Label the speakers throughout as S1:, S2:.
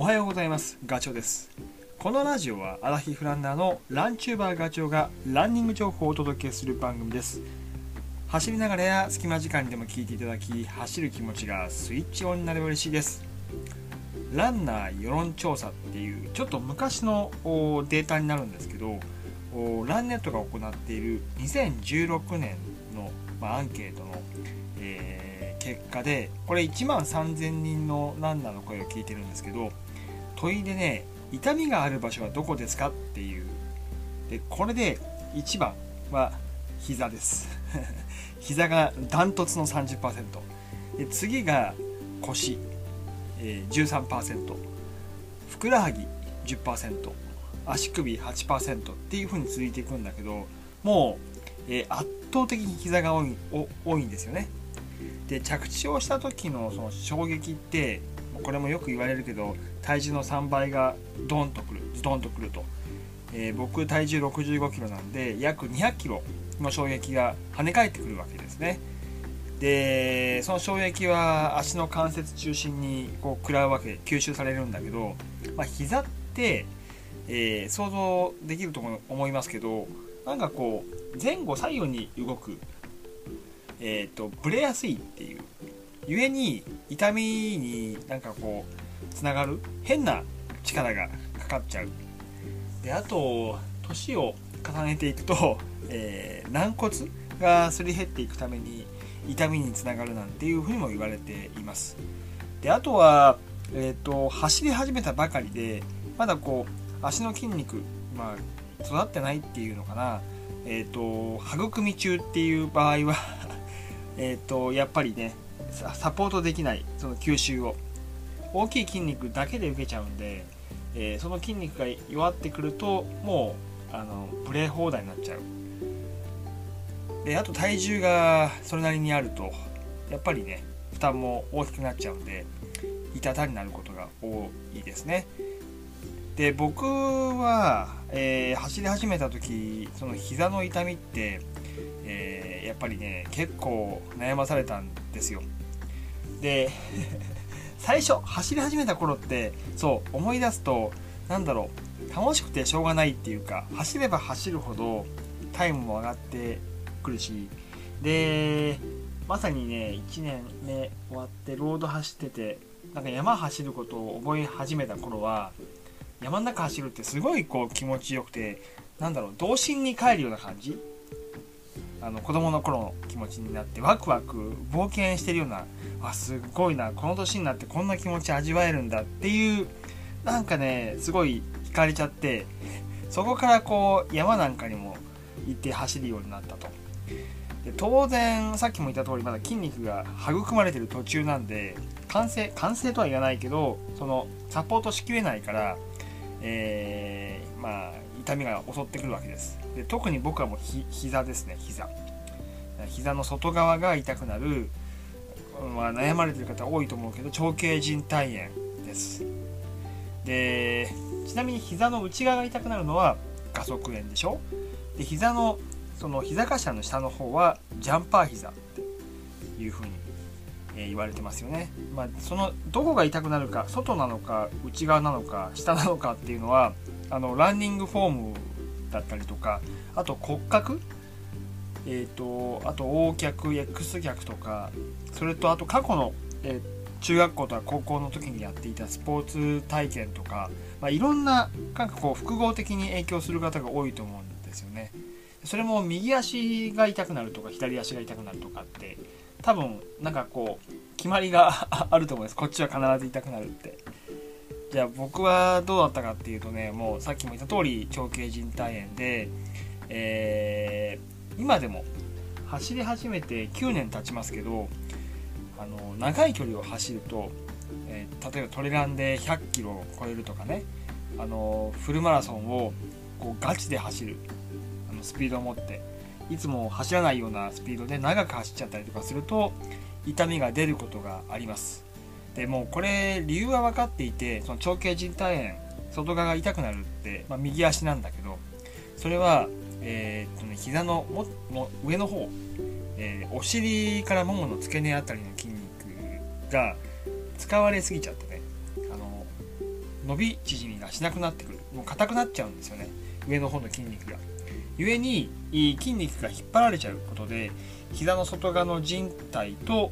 S1: おはようございます。ガチョウです。このラジオはアラヒフランナーのランチューバーガチョウがランニング情報をお届けする番組です。走りながらや隙間時間にでも聞いていただき走る気持ちがスイッチオンになれば嬉しいです。ランナー世論調査っていうちょっと昔のデータになるんですけどランネットが行っている2016年の、ま、アンケートの、えー、結果でこれ1万3000人のランナーの声を聞いてるんですけど問いでね痛みがある場所はどこですかっていう。でこれで1番は膝です。膝がダントツの30%で次が腰、えー、13%ふくらはぎ10%足首8%っていう風に続いていくんだけどもう、えー、圧倒的に膝が多い多いんですよね。で着地をした時のその衝撃ってこれもよく言われるけど体重の3倍がドンとくるズドンとくると、えー、僕体重6 5キロなんで約200キロの衝撃が跳ね返ってくるわけですね。でその衝撃は足の関節中心にこう食らうわけ吸収されるんだけど、まあ、膝って、えー、想像できると思いますけどなんかこう前後左右に動く、えーと、とブレやすいっていう。故に痛みになんかこうつながる変な力がかかっちゃう。であと年を重ねていくと、えー、軟骨がすり減っていくために痛みにつながるなんていうふうにも言われています。であとは、えーと、走り始めたばかりでまだこう足の筋肉、まあ、育ってないっていうのかな、えーと、育み中っていう場合は えっとやっぱりねサポートできないその吸収を。大きい筋肉だけで受けちゃうんで、えー、その筋肉が弱ってくるともうあのブレ放題になっちゃう。であと体重がそれなりにあるとやっぱりね負担も大きくなっちゃうんで痛たになることが多いですね。で僕は、えー、走り始めた時その膝の痛みって、えー、やっぱりね結構悩まされたんですよ。で 最初走り始めた頃ってそう思い出すと何だろう楽しくてしょうがないっていうか走れば走るほどタイムも上がってくるしでまさにね1年目終わってロード走っててなんか山走ることを覚え始めた頃は山の中走るってすごいこう気持ちよくてなんだろう童心に帰るような感じ。あの子供の頃の気持ちになってワクワク冒険してるようなあすごいなこの年になってこんな気持ち味わえるんだっていうなんかねすごい惹かれちゃってそこからこう山なんかにも行って走るようになったと。で当然さっきも言った通りまだ筋肉が育まれてる途中なんで完成完成とは言わないけどそのサポートしきれないから、えー、まあ痛みが襲ってくるわけです。で特に僕はもうひ膝ですね膝。膝の外側が痛くなる、まあ、悩まれてる方多いと思うけど長径靭帯炎です。でちなみに膝の内側が痛くなるのは画側炎でしょ？で膝のその膝頭の下の方はジャンパー膝っていう風に、え言われてますよね、まあ、そのどこが痛くなるか外なのか内側なのか下なのかっていうのはあのランニングフォームだったりとかあと骨格？えーと、あと O 脚 X 脚とかそれとあと過去の、えー、中学校とか高校の時にやっていたスポーツ体験とか、まあ、いろんななんかこう複合的に影響する方が多いと思うんですよね。それも右足が痛くなるとか左足が痛くなるとかって多分なんかこう決まりが あると思います。こっちは必ず痛くなるって。じゃあ僕はどうだったかっていうとねもうさっきも言った通り長径靭帯炎で、えー、今でも走り始めて9年経ちますけどあの長い距離を走ると、えー、例えばトレランで100キロを超えるとかねあのフルマラソンをこうガチで走るあのスピードを持っていつも走らないようなスピードで長く走っちゃったりとかすると痛みが出ることがあります。でもうこれ理由は分かっていてその長径靭帯炎外側が痛くなるって、まあ、右足なんだけどそれは、えー、っとね、膝のもも上の方、えー、お尻からももの付け根あたりの筋肉が使われすぎちゃってねあの伸び縮みがしなくなってくる。もう硬くなっちゃうんですよね上の方の筋肉が。故に筋肉が引っ張られちゃうことで膝の外側の靭帯と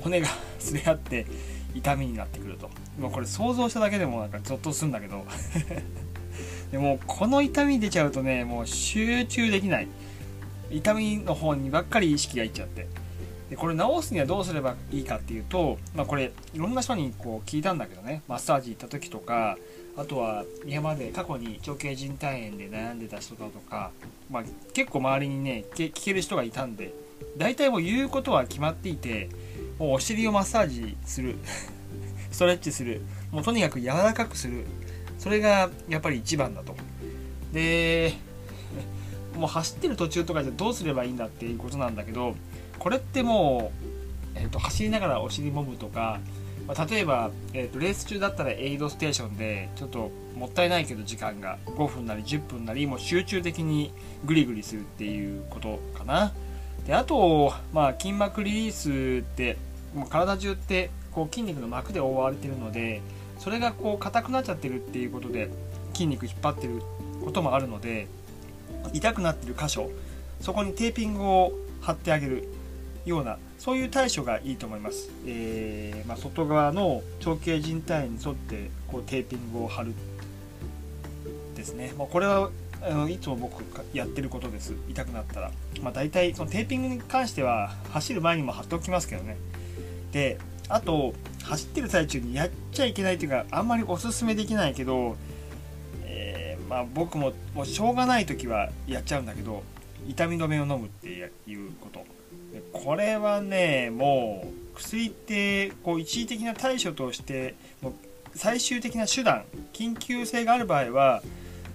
S1: 骨が すれ合って痛みになってくると。もうこれ想像しただけでもなんかゾッとするんだけど。でもこの痛み出ちゃうとねもう集中できない。痛みの方にばっかり意識がいっちゃって。でこれ治すにはどうすればいいかっていうと、まあ、これいろんな人にこう聞いたんだけどね。マッサージ行った時とかあとは今まで過去に腸系靭帯炎で悩んでた人だとか、まあ、結構周りにね聞ける人がいたんで大体もう言うことは決まっていてお尻をマッサージする。ストレッチする。もうとにかく柔らかくする。それがやっぱり一番だと。で もう走ってる途中とかじゃどうすればいいんだっていうことなんだけどこれってもう、えーと、走りながらお尻もむとか、まあ、例えば、えーと、レース中だったらエイドステーションでちょっともったいないけど時間が5分なり10分なりもう集中的にグリグリするっていうことかな。であと、まあ、筋膜リリースってもう体中ってこう筋肉の膜で覆われてるのでそれがこう硬くなっちゃってるっていうことで筋肉引っ張ってることもあるので痛くなってる箇所そこにテーピングを貼ってあげるようなそういう対処がいいと思います、えー、まあ、外側の長径靭帯に沿ってこうテーピングを貼るですね、まあ、これはあのいつも僕やってることです。痛くなったら、まあ、大体そのテーピングに関しては走る前にも貼っておきますけどね。であと走ってる最中にやっちゃいけないというかあんまりおすすめできないけど、えー、まあ、僕ももうしょうがない時はやっちゃうんだけど痛み止めを飲むっていうこと。これはねもう薬ってこう一時的な対処としてもう最終的な手段緊急性がある場合は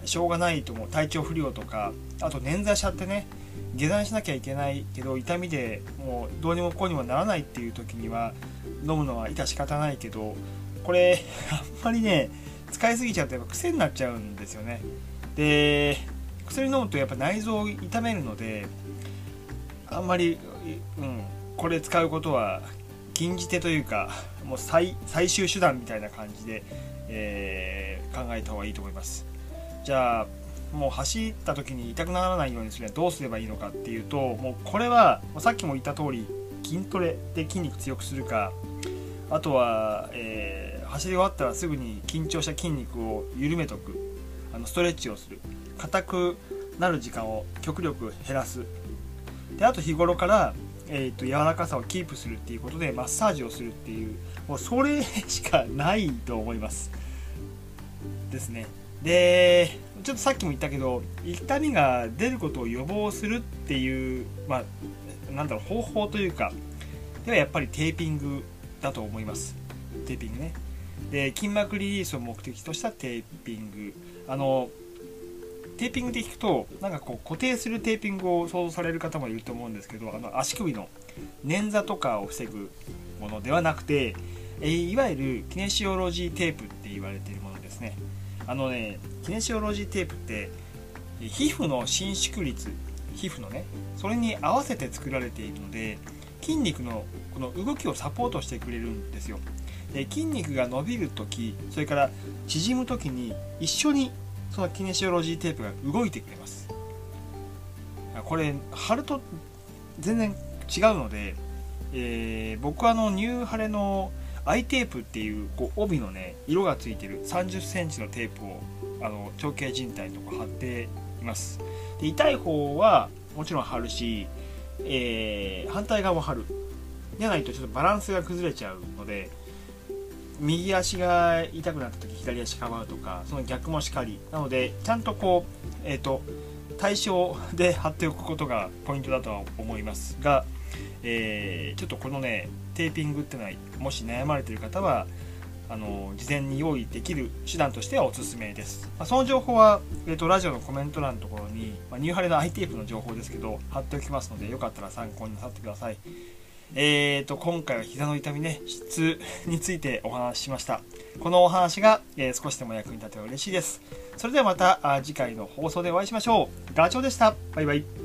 S1: しょうがないと思う。体調不良とかあと捻挫しちゃってね下山しなきゃいけないけど痛みでもうどうにもこうにもならないっていう時には飲むのは致し方ないけどこれあんまりね使いすぎちゃうとやっぱ癖になっちゃうんですよね。で薬飲むとやっぱ内臓を痛めるのであんまり、うん、これ使うことは禁じ手というかもう最終手段みたいな感じで、えー、考えた方がいいと思います。じゃあもう走った時に痛くならないようにするにはどうすればいいのかっていうともうこれはさっきも言った通り筋トレで筋肉強くするかあとは、えー、走り終わったらすぐに緊張した筋肉を緩めとくあのストレッチをする。硬くなる時間を極力減らす。であと日頃から、えーと、柔らかさをキープするっていうことでマッサージをするっていうもうそれしかないと思います。ですね。でちょっとさっきも言ったけど痛みが出ることを予防するっていうまあなんだろう方法というかではやっぱりテーピングだと思います。テーピングね。で筋膜リリースを目的としたテーピング。あのテーピングで聞くとなんかこう固定するテーピングを想像される方もいると思うんですけどあの足首の捻挫とかを防ぐものではなくて、えいわゆるキネシオロジーテープって言われているものですね。あのねキネシオロジーテープって皮膚の伸縮率皮膚のねそれに合わせて作られているので筋肉のこの動きをサポートしてくれるんですよ。で筋肉が伸びる時それから縮む時に一緒にそのキネシオロジーテープが動いてくれます。これ貼ると全然違うので、えー、僕はあのニューハレのアイテープっていうこう帯のね色がついてる3 0センチのテープをあの長径靭帯とか貼っています。で痛い方はもちろん貼るし、えー、反対側も貼る。じゃないとちょっとバランスが崩れちゃうので右足が痛くなった時左足かばうとかその逆もしかり。なのでちゃんとこうえっ、ー、と対象で貼っておくことがポイントだとは思いますが、えー、ちょっとこのねテーピングっていうのはもし悩まれてる方はあの事前に用意できる手段としてはおすすめです、まあ、その情報は、えーと、ラジオのコメント欄のところに、まあ、ニューハレのアイテープの情報ですけど貼っておきますのでよかったら参考になさってくださいえーと、今回は膝の痛みね、質についてお話ししました。このお話が、えー、少しでも役に立てば嬉しいです。それではまた次回の放送でお会いしましょう。ガチョウでした。バイバイ。